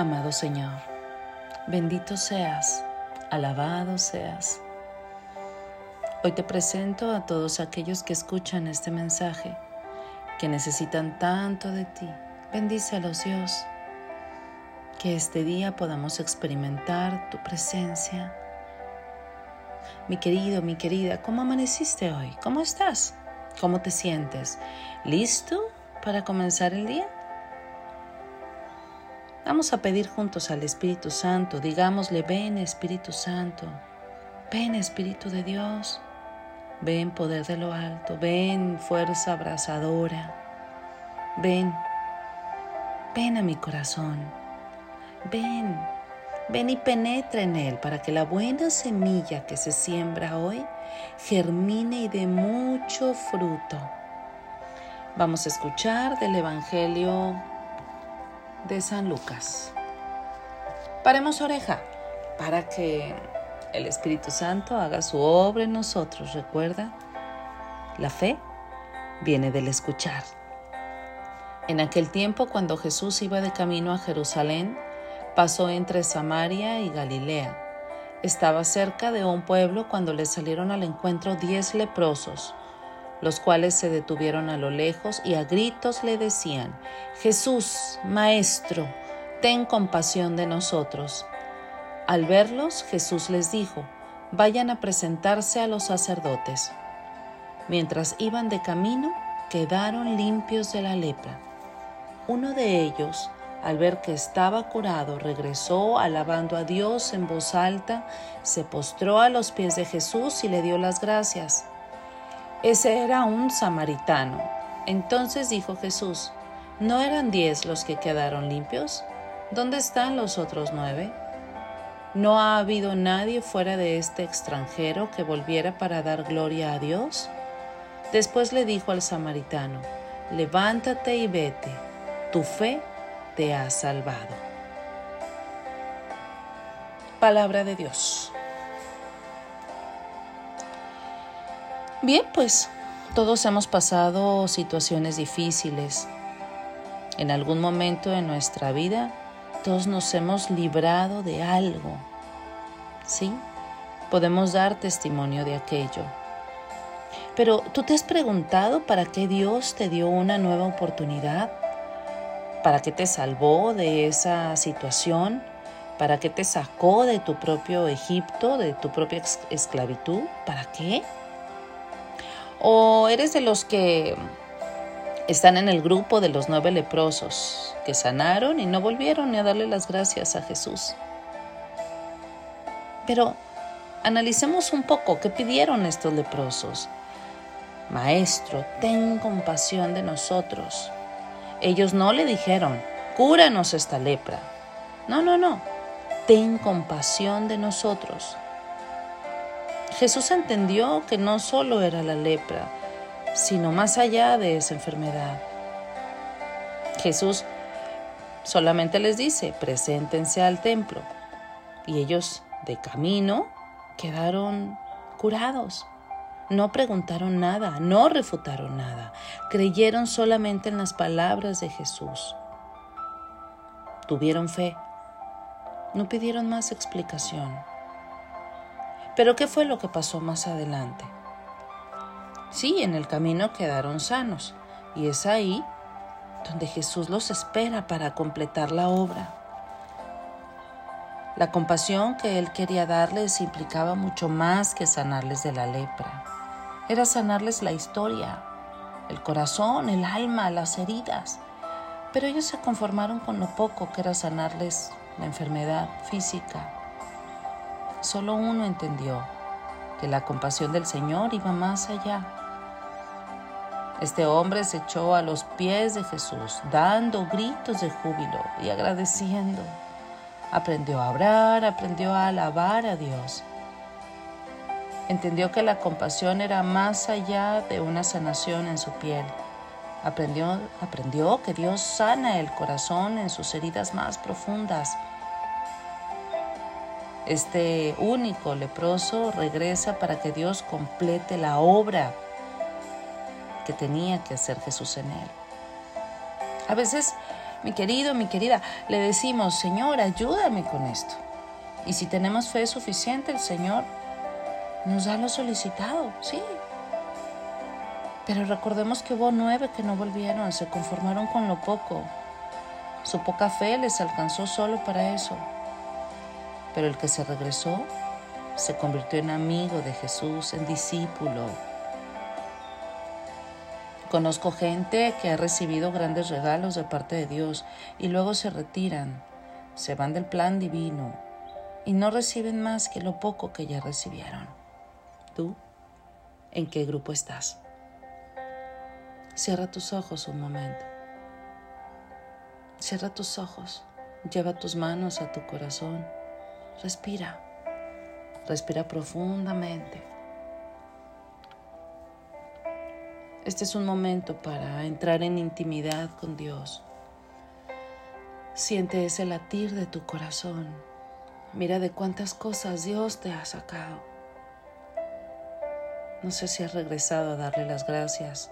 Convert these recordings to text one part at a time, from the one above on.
Amado Señor, bendito seas, alabado seas. Hoy te presento a todos aquellos que escuchan este mensaje, que necesitan tanto de ti. Bendícelos, Dios. Que este día podamos experimentar tu presencia. Mi querido, mi querida, ¿cómo amaneciste hoy? ¿Cómo estás? ¿Cómo te sientes? ¿Listo para comenzar el día? Vamos a pedir juntos al Espíritu Santo, digámosle, ven Espíritu Santo, ven Espíritu de Dios, ven poder de lo alto, ven fuerza abrazadora, ven, ven a mi corazón, ven, ven y penetra en él para que la buena semilla que se siembra hoy germine y dé mucho fruto. Vamos a escuchar del Evangelio de San Lucas. Paremos oreja para que el Espíritu Santo haga su obra en nosotros. Recuerda, la fe viene del escuchar. En aquel tiempo, cuando Jesús iba de camino a Jerusalén, pasó entre Samaria y Galilea. Estaba cerca de un pueblo cuando le salieron al encuentro diez leprosos los cuales se detuvieron a lo lejos y a gritos le decían, Jesús, Maestro, ten compasión de nosotros. Al verlos, Jesús les dijo, vayan a presentarse a los sacerdotes. Mientras iban de camino, quedaron limpios de la lepra. Uno de ellos, al ver que estaba curado, regresó alabando a Dios en voz alta, se postró a los pies de Jesús y le dio las gracias. Ese era un samaritano. Entonces dijo Jesús, ¿no eran diez los que quedaron limpios? ¿Dónde están los otros nueve? ¿No ha habido nadie fuera de este extranjero que volviera para dar gloria a Dios? Después le dijo al samaritano, levántate y vete, tu fe te ha salvado. Palabra de Dios. Bien, pues todos hemos pasado situaciones difíciles. En algún momento de nuestra vida, todos nos hemos librado de algo. ¿Sí? Podemos dar testimonio de aquello. Pero tú te has preguntado para qué Dios te dio una nueva oportunidad, para qué te salvó de esa situación, para qué te sacó de tu propio Egipto, de tu propia esclavitud, ¿para qué? ¿O eres de los que están en el grupo de los nueve leprosos que sanaron y no volvieron ni a darle las gracias a Jesús? Pero analicemos un poco qué pidieron estos leprosos. Maestro, ten compasión de nosotros. Ellos no le dijeron, cúranos esta lepra. No, no, no. Ten compasión de nosotros. Jesús entendió que no solo era la lepra, sino más allá de esa enfermedad. Jesús solamente les dice, preséntense al templo. Y ellos de camino quedaron curados. No preguntaron nada, no refutaron nada, creyeron solamente en las palabras de Jesús. Tuvieron fe, no pidieron más explicación. Pero ¿qué fue lo que pasó más adelante? Sí, en el camino quedaron sanos y es ahí donde Jesús los espera para completar la obra. La compasión que Él quería darles implicaba mucho más que sanarles de la lepra. Era sanarles la historia, el corazón, el alma, las heridas. Pero ellos se conformaron con lo poco que era sanarles la enfermedad física, Solo uno entendió que la compasión del Señor iba más allá. Este hombre se echó a los pies de Jesús, dando gritos de júbilo y agradeciendo. Aprendió a hablar, aprendió a alabar a Dios. Entendió que la compasión era más allá de una sanación en su piel. Aprendió, aprendió que Dios sana el corazón en sus heridas más profundas este único leproso regresa para que Dios complete la obra que tenía que hacer Jesús en él. A veces mi querido, mi querida, le decimos, Señor, ayúdame con esto. Y si tenemos fe suficiente, el Señor nos da lo solicitado, sí. Pero recordemos que hubo nueve que no volvieron, se conformaron con lo poco. Su poca fe les alcanzó solo para eso. Pero el que se regresó se convirtió en amigo de Jesús, en discípulo. Conozco gente que ha recibido grandes regalos de parte de Dios y luego se retiran, se van del plan divino y no reciben más que lo poco que ya recibieron. ¿Tú en qué grupo estás? Cierra tus ojos un momento. Cierra tus ojos. Lleva tus manos a tu corazón. Respira. Respira profundamente. Este es un momento para entrar en intimidad con Dios. Siente ese latir de tu corazón. Mira de cuántas cosas Dios te ha sacado. No sé si has regresado a darle las gracias.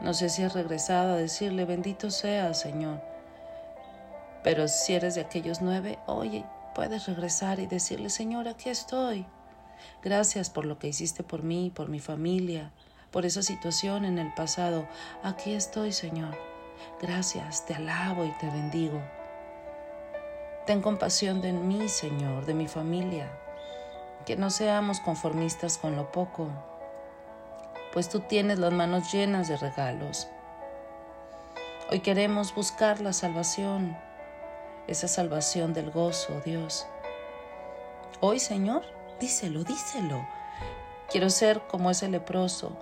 No sé si has regresado a decirle, bendito sea, Señor. Pero si eres de aquellos nueve, oye, puedes regresar y decirle, Señor, aquí estoy. Gracias por lo que hiciste por mí, por mi familia, por esa situación en el pasado. Aquí estoy, Señor. Gracias, te alabo y te bendigo. Ten compasión de mí, Señor, de mi familia. Que no seamos conformistas con lo poco, pues tú tienes las manos llenas de regalos. Hoy queremos buscar la salvación, esa salvación del gozo, Dios. Hoy, Señor, díselo, díselo. Quiero ser como ese leproso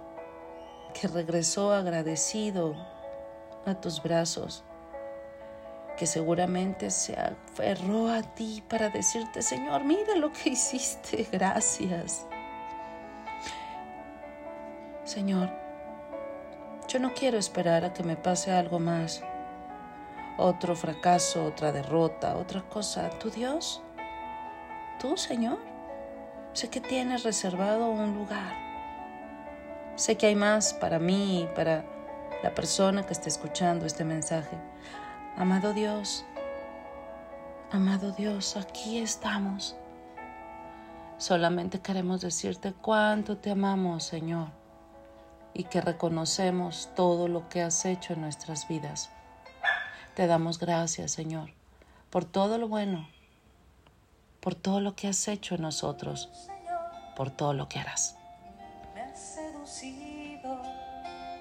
que regresó agradecido a tus brazos, que seguramente se aferró a ti para decirte, Señor, mira lo que hiciste, gracias. Señor, yo no quiero esperar a que me pase algo más, otro fracaso, otra derrota, otra cosa. ¿Tú Dios? ¿Tú, Señor? Sé que tienes reservado un lugar. Sé que hay más para mí y para la persona que esté escuchando este mensaje. Amado Dios, amado Dios, aquí estamos. Solamente queremos decirte cuánto te amamos, Señor y que reconocemos todo lo que has hecho en nuestras vidas. Te damos gracias, Señor, por todo lo bueno, por todo lo que has hecho en nosotros, por todo lo que harás. Me has seducido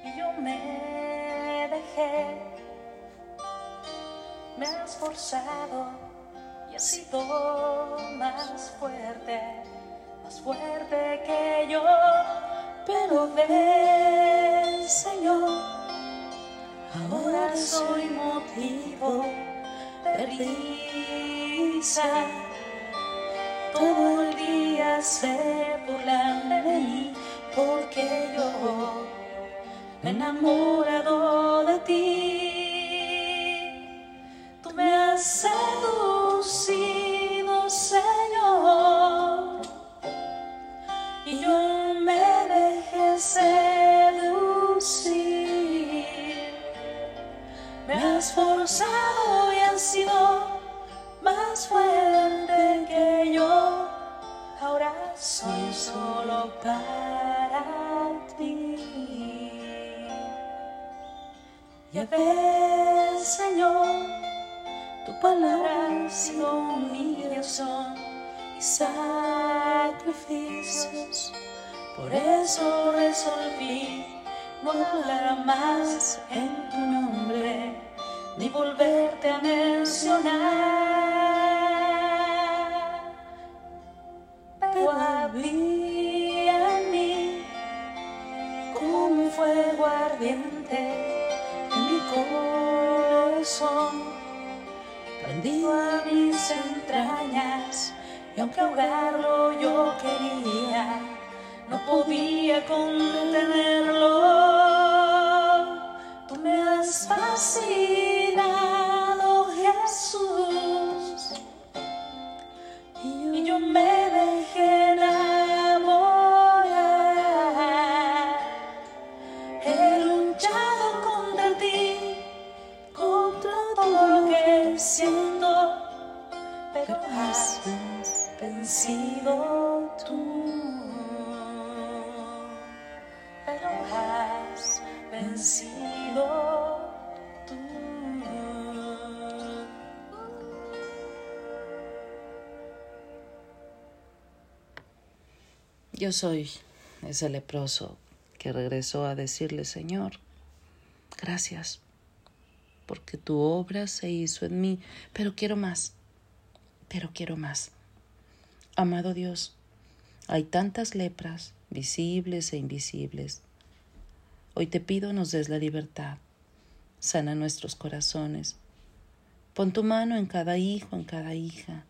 y yo me dejé. Me has forzado y has sido más fuerte, más fuerte que yo pero ven, Señor, ahora soy motivo de risa. Todo el día se burlan de mí porque yo me enamorado de ti. Tú me has seducido, Me has forzado y has sido más fuerte que yo. Ahora soy solo para ti. Ya ves, Señor, tu palabra ha sido humillación y sacrificios por eso resolví no hablar más en tu nombre, ni volverte a mencionar. Pero había en mí como un fuego ardiente en mi corazón, prendido a mis entrañas, y aunque ahogarlo yo quería no podía contenerlo. Tú me has fascinado, Yo soy ese leproso que regresó a decirle, Señor, gracias, porque tu obra se hizo en mí, pero quiero más, pero quiero más. Amado Dios, hay tantas lepras, visibles e invisibles. Hoy te pido nos des la libertad, sana nuestros corazones. Pon tu mano en cada hijo, en cada hija.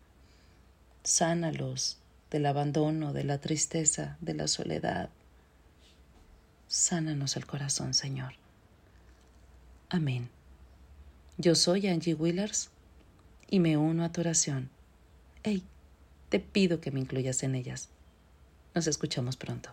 Sánalos del abandono, de la tristeza, de la soledad. Sánanos el corazón, Señor. Amén. Yo soy Angie Willers y me uno a tu oración. Hey, te pido que me incluyas en ellas. Nos escuchamos pronto.